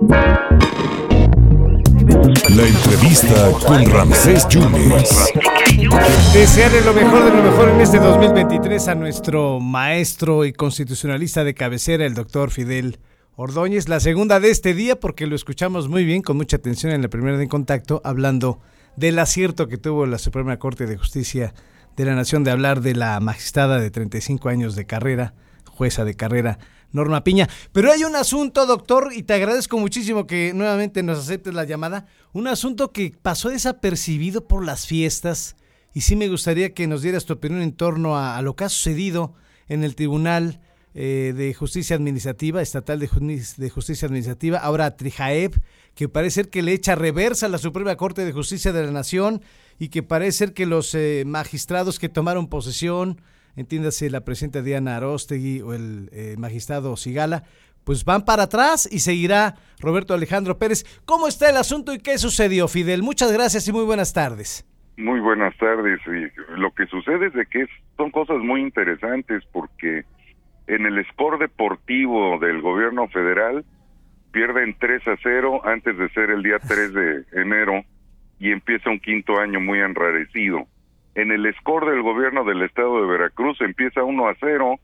La entrevista con Ramsés Yunes. Desearle lo mejor de lo mejor en este 2023 a nuestro maestro y constitucionalista de cabecera, el doctor Fidel Ordóñez. La segunda de este día, porque lo escuchamos muy bien, con mucha atención en la primera de contacto, hablando del acierto que tuvo la Suprema Corte de Justicia de la Nación de hablar de la magistrada de 35 años de carrera, jueza de carrera, Norma Piña. Pero hay un asunto, doctor, y te agradezco muchísimo que nuevamente nos aceptes la llamada, un asunto que pasó desapercibido por las fiestas, y sí me gustaría que nos dieras tu opinión en torno a, lo que ha sucedido en el Tribunal eh, de Justicia Administrativa, Estatal de, Justicia Administrativa, ahora Trijaeb, que parece ser que le echa reversa a la Suprema Corte de Justicia de la Nación y que parece ser que los eh, magistrados que tomaron posesión, entiéndase la presidenta Diana Arostegui o el eh, magistrado Sigala, pues van para atrás y seguirá Roberto Alejandro Pérez. ¿Cómo está el asunto y qué sucedió, Fidel? Muchas gracias y muy buenas tardes. Muy buenas tardes. lo que sucede es de que son cosas muy interesantes porque en el score deportivo del gobierno federal pierden 3 a 0 antes de ser el día 3 de enero y empieza un quinto año muy enrarecido en el score del gobierno del estado de Veracruz empieza 1 a 0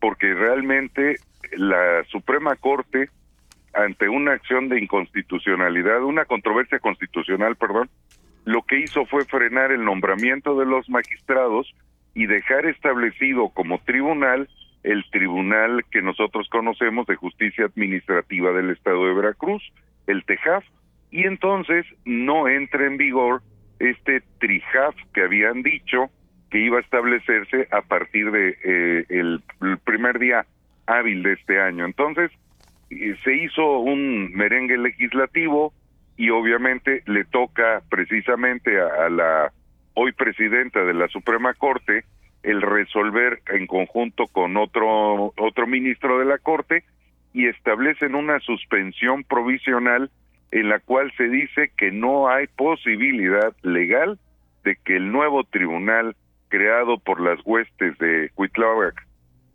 porque realmente la Suprema Corte ante una acción de inconstitucionalidad, una controversia constitucional, perdón, lo que hizo fue frenar el nombramiento de los magistrados y dejar establecido como tribunal el tribunal que nosotros conocemos de justicia administrativa del estado de Veracruz, el TEJAF, y entonces no entra en vigor este trijaf que habían dicho que iba a establecerse a partir de eh, el, primer día hábil de este año. Entonces, se hizo un merengue legislativo y obviamente le toca precisamente a, la hoy presidenta de la Suprema Corte el resolver en conjunto con otro otro ministro de la Corte y establecen una suspensión provisional en la cual se dice que no hay posibilidad legal de que el nuevo tribunal creado por las huestes de Cuitláhuac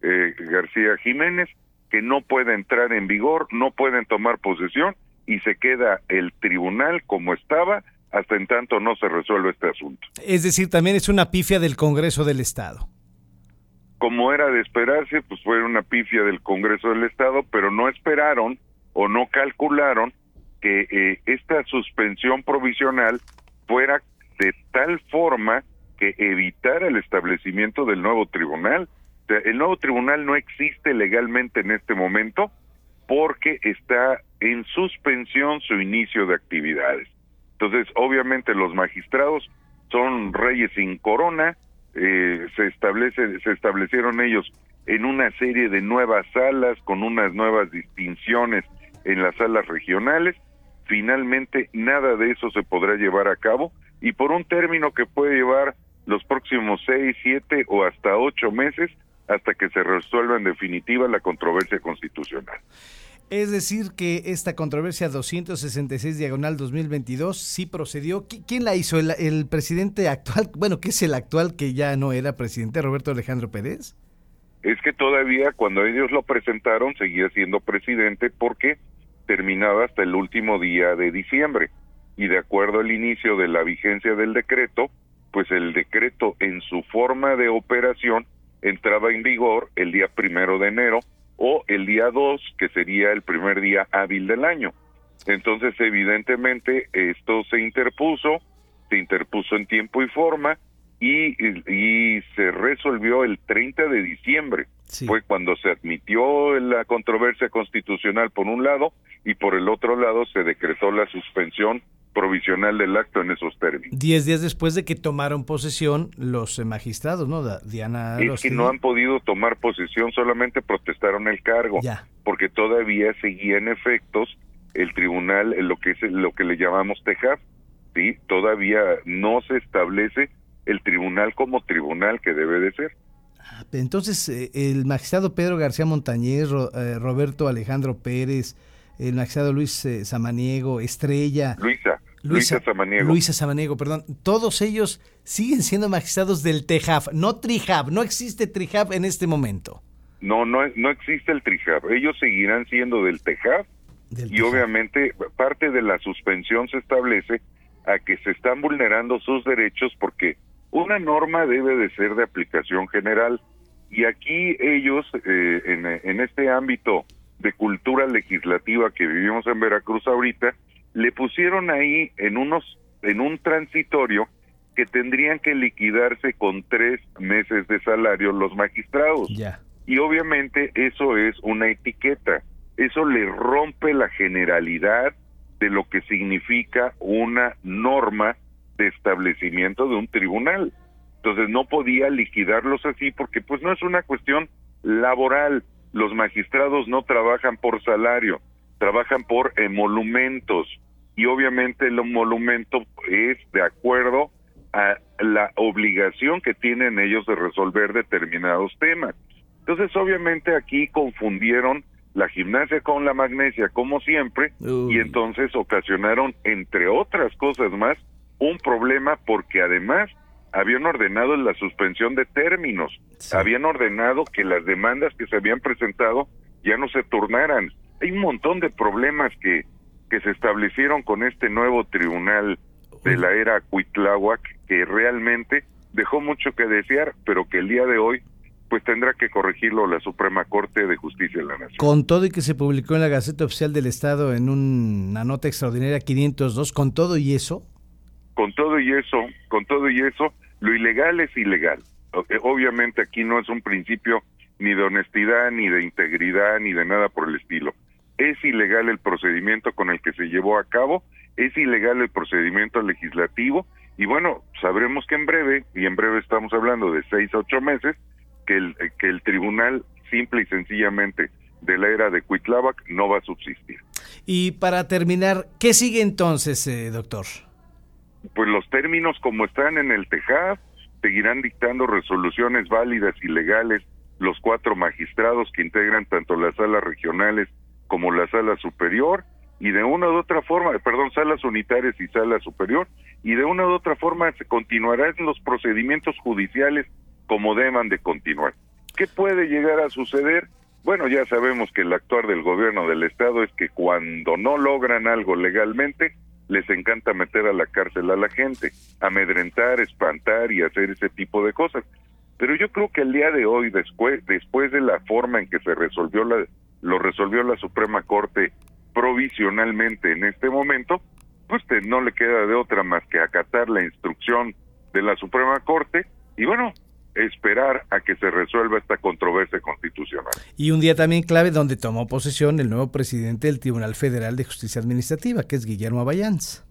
eh, García Jiménez, que no puede entrar en vigor, no pueden tomar posesión y se queda el tribunal como estaba hasta en tanto no se resuelve este asunto. Es decir, también es una pifia del Congreso del Estado. Como era de esperarse, pues fue una pifia del Congreso del Estado, pero no esperaron o no calcularon que eh, esta suspensión provisional fuera de tal forma que evitara el establecimiento del nuevo tribunal. el nuevo tribunal no existe legalmente en este momento porque está en suspensión su inicio de actividades. Entonces, obviamente los magistrados son reyes sin corona, eh, se establece, se establecieron ellos en una serie de nuevas salas con unas nuevas distinciones en las salas regionales finalmente nada de eso se podrá llevar a cabo y por un término que puede llevar los próximos seis, siete o hasta ocho meses hasta que se resuelva en definitiva la controversia constitucional. Es decir, que esta controversia 266 diagonal 2022 sí procedió. ¿Quién la hizo? ¿El, ¿El, presidente actual? Bueno, ¿qué es el actual que ya no era presidente, Roberto Alejandro Pérez? Es que todavía cuando ellos lo presentaron seguía siendo presidente porque terminaba hasta el último día de diciembre. Y de acuerdo al inicio de la vigencia del decreto, pues el decreto en su forma de operación entraba en vigor el día primero de enero o el día 2, que sería el primer día hábil del año. Entonces, evidentemente, esto se interpuso, se interpuso en tiempo y forma y, y se resolvió el 30 de diciembre. Fue cuando se admitió la controversia constitucional por un lado y por el otro lado se decretó la suspensión provisional del acto en esos términos. Diez días después de que tomaron posesión los magistrados, ¿no? Diana. Es que no han podido tomar posesión, solamente protestaron el cargo, porque todavía seguía en efectos el tribunal, lo que es lo que le llamamos TEJAF, sí, todavía no se establece el tribunal como tribunal que debe de ser. Ah, entonces, eh, el magistrado Pedro García Montañez, eh, Roberto Alejandro Pérez, el magistrado Luis eh, Samaniego, Estrella. Luisa. Luisa, Samaniego. Luisa Samaniego, perdón. Todos ellos siguen siendo magistrados del TEJAF, no TRIJAF. No existe TRIJAF en este momento. No, no, no existe el TRIJAF. Ellos seguirán siendo del TEJAF y obviamente parte de la suspensión se establece a que se están vulnerando sus derechos porque una norma debe de ser de aplicación general. Y aquí ellos eh, en, en este ámbito de cultura legislativa que vivimos en Veracruz ahorita le pusieron ahí en unos en un transitorio que tendrían que liquidarse con tres meses de salario los magistrados. Y obviamente eso es una etiqueta, eso le rompe la generalidad de lo que significa una norma de establecimiento de un tribunal. Entonces no podía liquidarlos así porque pues no es una cuestión laboral. Los magistrados no trabajan por salario, trabajan por emolumentos y obviamente el emolumento es de acuerdo a la obligación que tienen ellos de resolver determinados temas. Entonces, obviamente aquí confundieron la gimnasia con la magnesia, como siempre, y entonces ocasionaron, entre otras cosas más, un problema porque además habían ordenado la suspensión de términos, habían ordenado que las demandas que se habían presentado ya no se turnaran. Hay un montón de problemas que, que se establecieron con este nuevo tribunal de la era Cuitláhuac que realmente dejó mucho que desear, pero que el día de hoy pues tendrá que corregirlo la Suprema Corte de Justicia de la Nación. Con todo y que se publicó en la Gaceta Oficial del Estado en una nota extraordinaria 502, con todo y eso. Con todo y eso, con todo y eso, lo ilegal es ilegal. Obviamente aquí no es un principio ni de honestidad, ni de integridad, ni de nada por el estilo. Es ilegal el procedimiento con el que se llevó a cabo, es ilegal el procedimiento legislativo y bueno, sabremos que en breve, y en breve estamos hablando de seis a ocho meses, que el, que el tribunal simple y sencillamente de la era de Cuitlávac no va a subsistir. Y para terminar, ¿qué sigue entonces, eh, doctor? Pues los términos como están en el TEJAF, seguirán dictando resoluciones válidas y legales los cuatro magistrados que integran tanto las salas regionales como la sala superior y de una u otra forma, perdón, salas unitarias y sala superior, y de una u otra forma se continuarán los procedimientos judiciales como deban de continuar. ¿Qué puede llegar a suceder? Bueno, ya sabemos que el actuar del gobierno del estado es que cuando no logran algo legalmente, les encanta meter a la cárcel a la gente, amedrentar, espantar y hacer ese tipo de cosas. Pero yo creo que el día de hoy, después, después de la forma en que se resolvió la, lo resolvió la Suprema Corte provisionalmente en este momento, pues no le queda de otra más que acatar la instrucción de la Suprema Corte y bueno, esperar a que se resuelva esta controversia constitucional. Y un día también clave donde tomó posesión el nuevo presidente del Tribunal Federal de Justicia Administrativa, que es Guillermo Abayans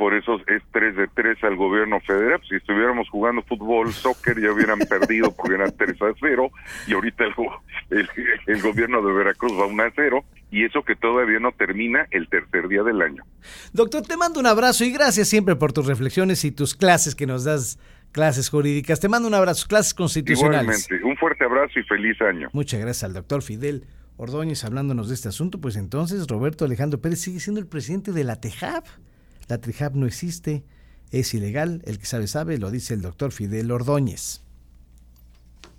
por eso es 3 de 3 al gobierno federal. Si estuviéramos jugando fútbol, soccer, ya hubieran perdido porque eran 3 a 0 y ahorita el, el, gobierno de Veracruz va 1 a 0 y eso que todavía no termina el tercer día del año. Doctor, te mando un abrazo y gracias siempre por tus reflexiones y tus clases que nos das, clases jurídicas. Te mando un abrazo, clases constitucionales. Igualmente, un fuerte abrazo y feliz año. Muchas gracias al doctor Fidel. Ordóñez hablándonos de este asunto, pues entonces Roberto Alejandro Pérez sigue siendo el presidente de la TEJAP. La TRIJAP no existe, es ilegal, el que sabe sabe, lo dice el doctor Fidel Ordóñez.